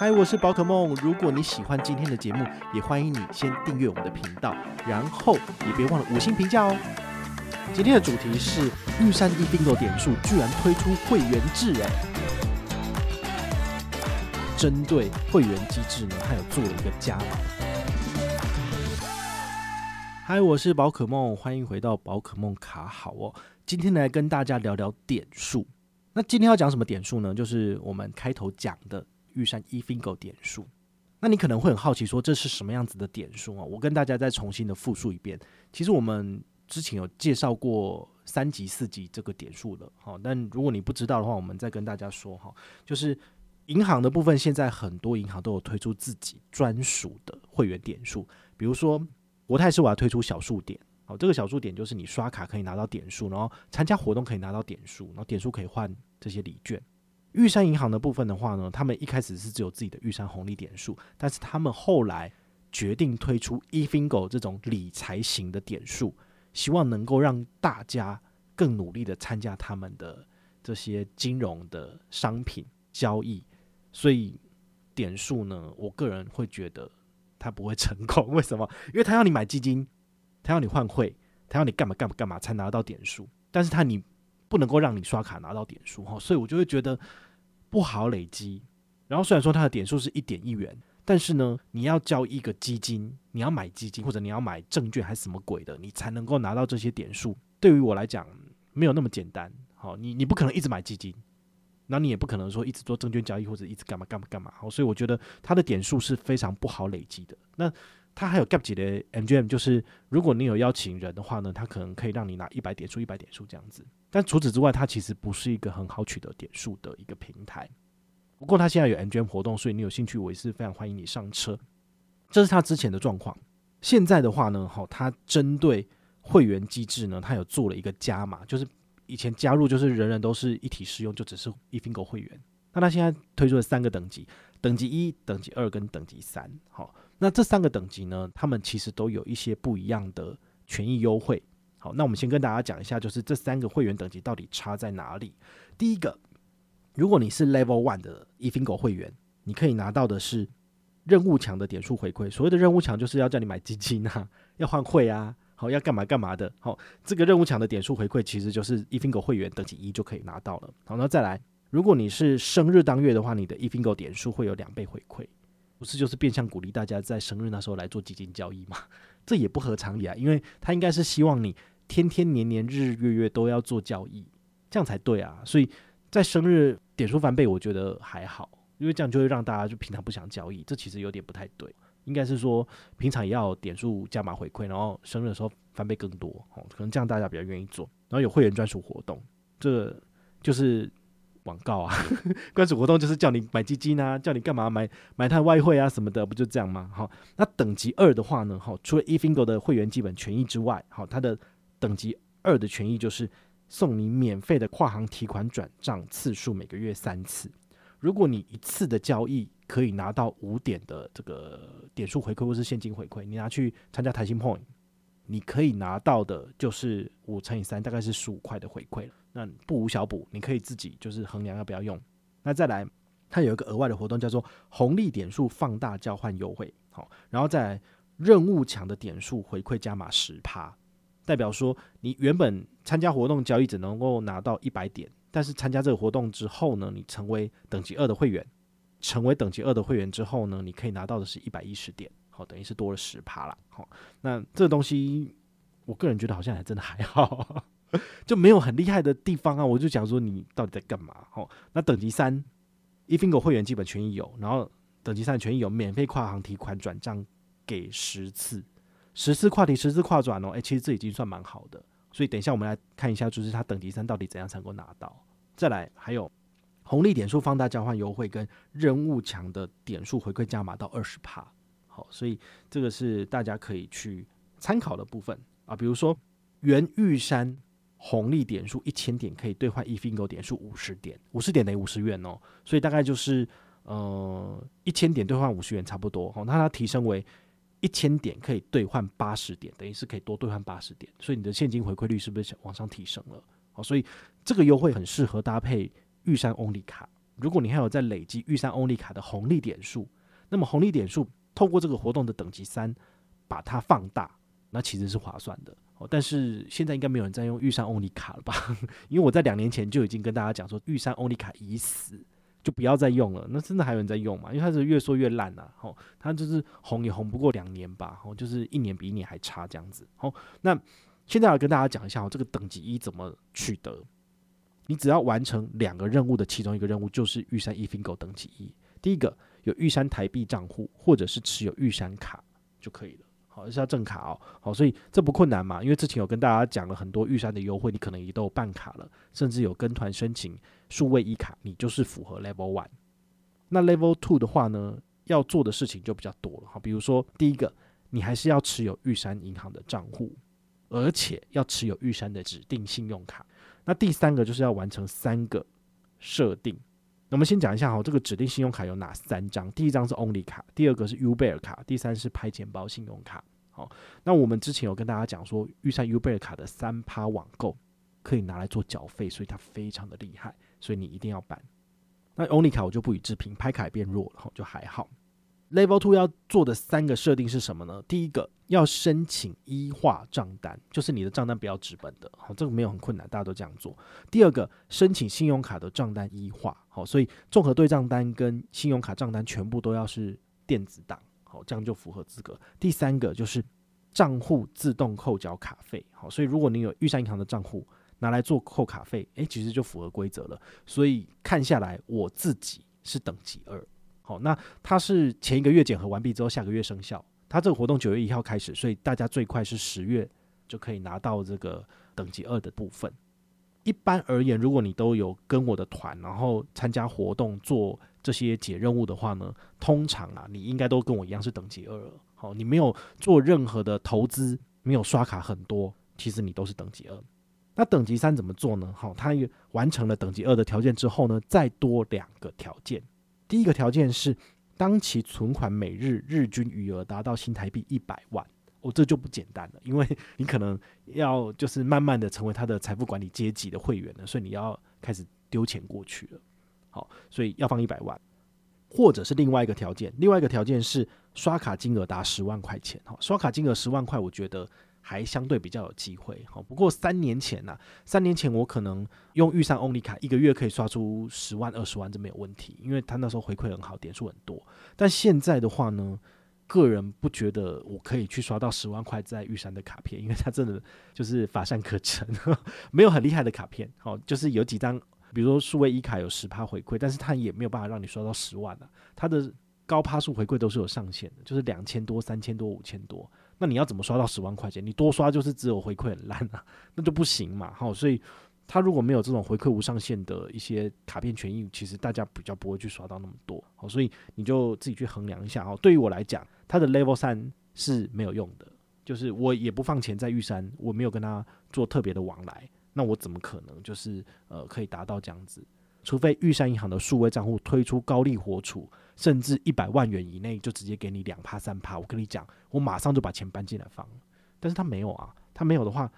嗨，我是宝可梦。如果你喜欢今天的节目，也欢迎你先订阅我们的频道，然后也别忘了五星评价哦。今天的主题是玉山 eBingo 点数居然推出会员制，哎，针对会员机制呢，它有做了一个加码。嗨，我是宝可梦，欢迎回到宝可梦卡好哦。今天来跟大家聊聊点数。那今天要讲什么点数呢？就是我们开头讲的。玉山 eFingo 点数，那你可能会很好奇，说这是什么样子的点数啊？我跟大家再重新的复述一遍。其实我们之前有介绍过三级、四级这个点数的，好，但如果你不知道的话，我们再跟大家说哈，就是银行的部分，现在很多银行都有推出自己专属的会员点数，比如说国泰世华推出小数点，好，这个小数点就是你刷卡可以拿到点数，然后参加活动可以拿到点数，然后点数可以换这些礼券。玉山银行的部分的话呢，他们一开始是只有自己的玉山红利点数，但是他们后来决定推出 eFingo 这种理财型的点数，希望能够让大家更努力的参加他们的这些金融的商品交易。所以点数呢，我个人会觉得他不会成功。为什么？因为他要你买基金，他要你换汇，他要你干嘛干嘛干嘛才拿到点数，但是他你。不能够让你刷卡拿到点数哈，所以我就会觉得不好累积。然后虽然说它的点数是一点一元，但是呢，你要交一个基金，你要买基金或者你要买证券还是什么鬼的，你才能够拿到这些点数。对于我来讲，没有那么简单。好，你你不可能一直买基金，那你也不可能说一直做证券交易或者一直干嘛干嘛干嘛。好，所以我觉得它的点数是非常不好累积的。那它还有 gap 级的 MGM，就是如果你有邀请人的话呢，它可能可以让你拿一百点数、一百点数这样子。但除此之外，它其实不是一个很好取得点数的一个平台。不过它现在有 MGM 活动，所以你有兴趣，我也是非常欢迎你上车。这是它之前的状况。现在的话呢，哈，它针对会员机制呢，它有做了一个加码，就是以前加入就是人人都是一体适用，就只是 eFingo 会员。那它现在推出了三个等级，等级一、等级二跟等级三。好，那这三个等级呢，他们其实都有一些不一样的权益优惠。好，那我们先跟大家讲一下，就是这三个会员等级到底差在哪里。第一个，如果你是 Level One 的 eFingo 会员，你可以拿到的是任务墙的点数回馈。所谓的任务墙，就是要叫你买基金啊，要换汇啊，好，要干嘛干嘛的。好，这个任务墙的点数回馈，其实就是 eFingo 会员等级一就可以拿到了。好，那再来，如果你是生日当月的话，你的 eFingo 点数会有两倍回馈，不是就是变相鼓励大家在生日那时候来做基金交易吗？这也不合常理啊，因为他应该是希望你。天天年年日日月月都要做交易，这样才对啊！所以在生日点数翻倍，我觉得还好，因为这样就会让大家就平常不想交易，这其实有点不太对。应该是说平常也要点数加码回馈，然后生日的时候翻倍更多哦，可能这样大家比较愿意做。然后有会员专属活动，这就是广告啊！专属活动就是叫你买基金啊，叫你干嘛买买它外汇啊什么的，不就这样吗？好，那等级二的话呢，好，除了 eFingo 的会员基本权益之外，好，它的等级二的权益就是送你免费的跨行提款转账次数每个月三次。如果你一次的交易可以拿到五点的这个点数回馈或是现金回馈，你拿去参加台新 Point，你可以拿到的就是五乘以三，大概是十五块的回馈。那不无小补，你可以自己就是衡量要不要用。那再来，它有一个额外的活动叫做红利点数放大交换优惠，好，然后再来任务抢的点数回馈加码十趴。代表说，你原本参加活动交易只能够拿到一百点，但是参加这个活动之后呢，你成为等级二的会员，成为等级二的会员之后呢，你可以拿到的是一百一十点，好，等于是多了十趴啦。好，那这个东西，我个人觉得好像还真的还好，就没有很厉害的地方啊。我就讲说，你到底在干嘛？哦，那等级三，eFingo 会员基本权益有，然后等级三权益有免费跨行提款转账给十次。十次跨提，十次跨转哦，诶、欸，其实这已经算蛮好的。所以等一下我们来看一下，就是它等级三到底怎样才能够拿到。再来还有红利点数放大交换优惠跟任务强的点数回馈加码到二十帕。好，所以这个是大家可以去参考的部分啊。比如说，原玉山红利点数一千点可以兑换 eFingo 点数五十点，五十点等于五十元哦。所以大概就是呃一千点兑换五十元差不多。好，那它提升为一千点可以兑换八十点，等于是可以多兑换八十点。所以你的现金回馈率是不是往上提升了？好，所以这个优惠很适合搭配。玉山 Only 卡，如果你还有在累积玉山 Only 卡的红利点数，那么红利点数透过这个活动的等级三把它放大，那其实是划算的哦。但是现在应该没有人在用玉山 Only 卡了吧？因为我在两年前就已经跟大家讲说，玉山 Only 卡已死，就不要再用了。那真的还有人在用吗？因为它是越说越烂啊。哦，它就是红也红不过两年吧，哦，就是一年比一年还差这样子。哦，那现在要跟大家讲一下哦，这个等级一怎么取得？你只要完成两个任务的其中一个任务，就是玉山 eFingo 等级一。第一个有玉山台币账户，或者是持有玉山卡就可以了。好，是要正卡哦。好，所以这不困难嘛，因为之前有跟大家讲了很多玉山的优惠，你可能也都有办卡了，甚至有跟团申请数位一卡，你就是符合 Level One。那 Level Two 的话呢，要做的事情就比较多了。好，比如说第一个，你还是要持有玉山银行的账户，而且要持有玉山的指定信用卡。那第三个就是要完成三个设定。那我们先讲一下哈，这个指定信用卡有哪三张？第一张是 Only 卡，第二个是 Uber 卡，第三是拍钱包信用卡。好，那我们之前有跟大家讲说，预算 Uber 卡的三趴网购可以拿来做缴费，所以它非常的厉害，所以你一定要办。那 Only 卡我就不予置评，拍卡也变弱了，就还好。Level Two 要做的三个设定是什么呢？第一个要申请一化账单，就是你的账单不要纸本的，好，这个没有很困难，大家都这样做。第二个，申请信用卡的账单一化，好，所以综合对账单跟信用卡账单全部都要是电子档，好，这样就符合资格。第三个就是账户自动扣缴卡费，好，所以如果你有玉山银行的账户拿来做扣卡费，诶，其实就符合规则了。所以看下来，我自己是等级二。好，那它是前一个月检核完毕之后，下个月生效。它这个活动九月一号开始，所以大家最快是十月就可以拿到这个等级二的部分。一般而言，如果你都有跟我的团，然后参加活动做这些解任务的话呢，通常啊，你应该都跟我一样是等级二了。好，你没有做任何的投资，没有刷卡很多，其实你都是等级二。那等级三怎么做呢？好，它完成了等级二的条件之后呢，再多两个条件。第一个条件是，当期存款每日日均余额达到新台币一百万，哦，这就不简单了，因为你可能要就是慢慢的成为他的财富管理阶级的会员了，所以你要开始丢钱过去了。好，所以要放一百万，或者是另外一个条件，另外一个条件是刷卡金额达十万块钱。好，刷卡金额十万块，我觉得。还相对比较有机会，好，不过三年前呐、啊，三年前我可能用玉山 Only 卡，一个月可以刷出十万、二十万，这没有问题，因为他那时候回馈很好，点数很多。但现在的话呢，个人不觉得我可以去刷到十万块在玉山的卡片，因为他真的就是乏善可陈，没有很厉害的卡片。好，就是有几张，比如说数位一卡有十趴回馈，但是他也没有办法让你刷到十万啊。他的高趴数回馈都是有上限的，就是两千多、三千多、五千多。那你要怎么刷到十万块钱？你多刷就是只有回馈很烂啊，那就不行嘛。好，所以他如果没有这种回馈无上限的一些卡片权益，其实大家比较不会去刷到那么多。好，所以你就自己去衡量一下。哦，对于我来讲，他的 Level 三是没有用的，就是我也不放钱在玉山，我没有跟他做特别的往来，那我怎么可能就是呃可以达到这样子？除非玉山银行的数位账户推出高利活储。甚至一百万元以内就直接给你两趴三趴，我跟你讲，我马上就把钱搬进来放。但是他没有啊，他没有的话，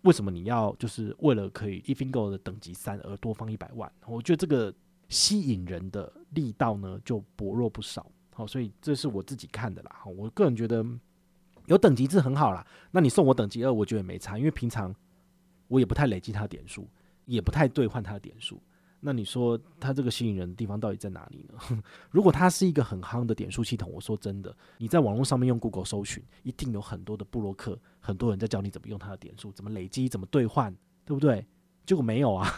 为什么你要就是为了可以 eFingo 的等级三而多放一百万？我觉得这个吸引人的力道呢就薄弱不少。好，所以这是我自己看的啦。我个人觉得有等级制很好啦。那你送我等级二，我觉得也没差，因为平常我也不太累积他的点数，也不太兑换他的点数。那你说它这个吸引人的地方到底在哪里呢？如果它是一个很夯的点数系统，我说真的，你在网络上面用 Google 搜寻，一定有很多的布洛克，很多人在教你怎么用它的点数，怎么累积，怎么兑换，对不对？结果没有啊，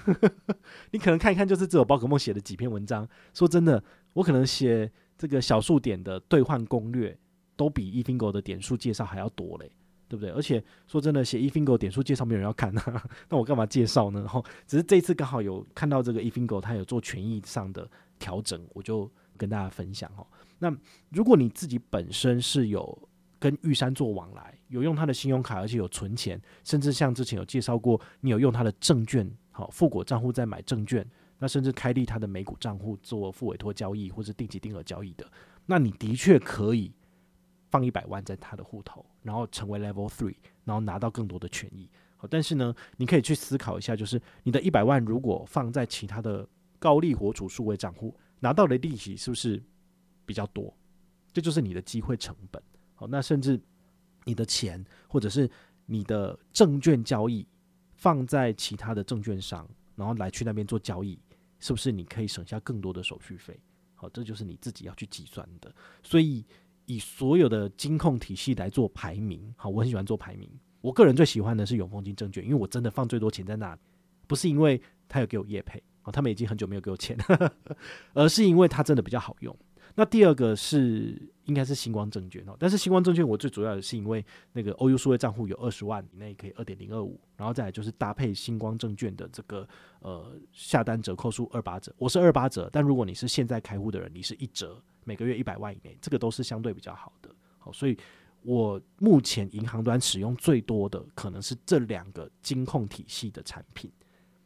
你可能看一看，就是只有宝可梦写的几篇文章。说真的，我可能写这个小数点的兑换攻略，都比 eFingo 的点数介绍还要多嘞。对不对？而且说真的，写 eFingo 点数介绍没有人要看啊，那我干嘛介绍呢？然 后只是这次刚好有看到这个 eFingo 它有做权益上的调整，我就跟大家分享哦。那如果你自己本身是有跟玉山做往来，有用他的信用卡，而且有存钱，甚至像之前有介绍过，你有用他的证券，好富国账户在买证券，那甚至开立他的美股账户做复委托交易或是定期定额交易的，那你的确可以。放一百万在他的户头，然后成为 Level Three，然后拿到更多的权益。好，但是呢，你可以去思考一下，就是你的一百万如果放在其他的高利活储数位账户，拿到的利息是不是比较多？这就是你的机会成本。好，那甚至你的钱或者是你的证券交易放在其他的证券商，然后来去那边做交易，是不是你可以省下更多的手续费？好，这就是你自己要去计算的。所以。以所有的金控体系来做排名，好，我很喜欢做排名。我个人最喜欢的是永丰金证券，因为我真的放最多钱在那里，不是因为他有给我业配，哦，他们已经很久没有给我钱，而是因为它真的比较好用。那第二个是应该是星光证券哦，但是星光证券我最主要的是因为那个欧 u 数位账户有二十万以内可以二点零二五，然后再来就是搭配星光证券的这个呃下单折扣数二八折，我是二八折，但如果你是现在开户的人，你是一折。每个月一百万以内，这个都是相对比较好的。好，所以我目前银行端使用最多的可能是这两个金控体系的产品。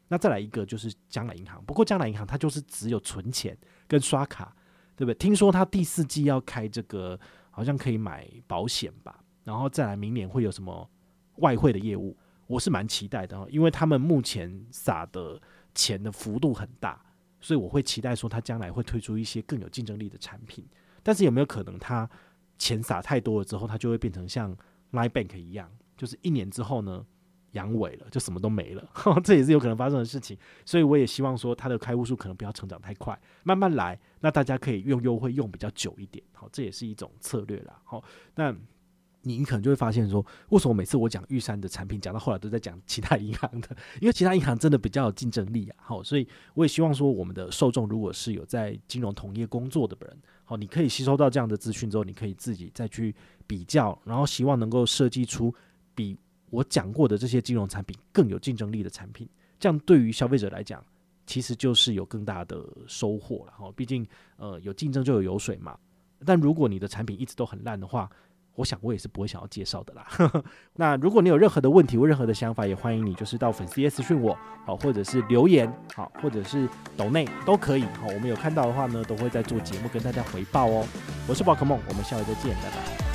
那再来一个就是将来银行，不过将来银行它就是只有存钱跟刷卡，对不对？听说他第四季要开这个，好像可以买保险吧。然后再来明年会有什么外汇的业务，我是蛮期待的，因为他们目前撒的钱的幅度很大。所以我会期待说，他将来会推出一些更有竞争力的产品。但是有没有可能，他钱撒太多了之后，他就会变成像 Line Bank 一样，就是一年之后呢，阳痿了，就什么都没了。这也是有可能发生的事情。所以我也希望说，他的开户数可能不要成长太快，慢慢来。那大家可以用优惠用比较久一点。好，这也是一种策略啦。好，那。你可能就会发现说，为什么每次我讲玉山的产品，讲到后来都在讲其他银行的？因为其他银行真的比较有竞争力啊。好，所以我也希望说，我们的受众如果是有在金融同业工作的人，好，你可以吸收到这样的资讯之后，你可以自己再去比较，然后希望能够设计出比我讲过的这些金融产品更有竞争力的产品。这样对于消费者来讲，其实就是有更大的收获了。哈，毕竟呃有竞争就有油水嘛。但如果你的产品一直都很烂的话，我想我也是不会想要介绍的啦。那如果你有任何的问题或任何的想法，也欢迎你就是到粉丝页私讯我，好，或者是留言，好，或者是抖内都可以。好，我们有看到的话呢，都会在做节目跟大家回报哦。我是宝可梦，我们下回再见，拜拜。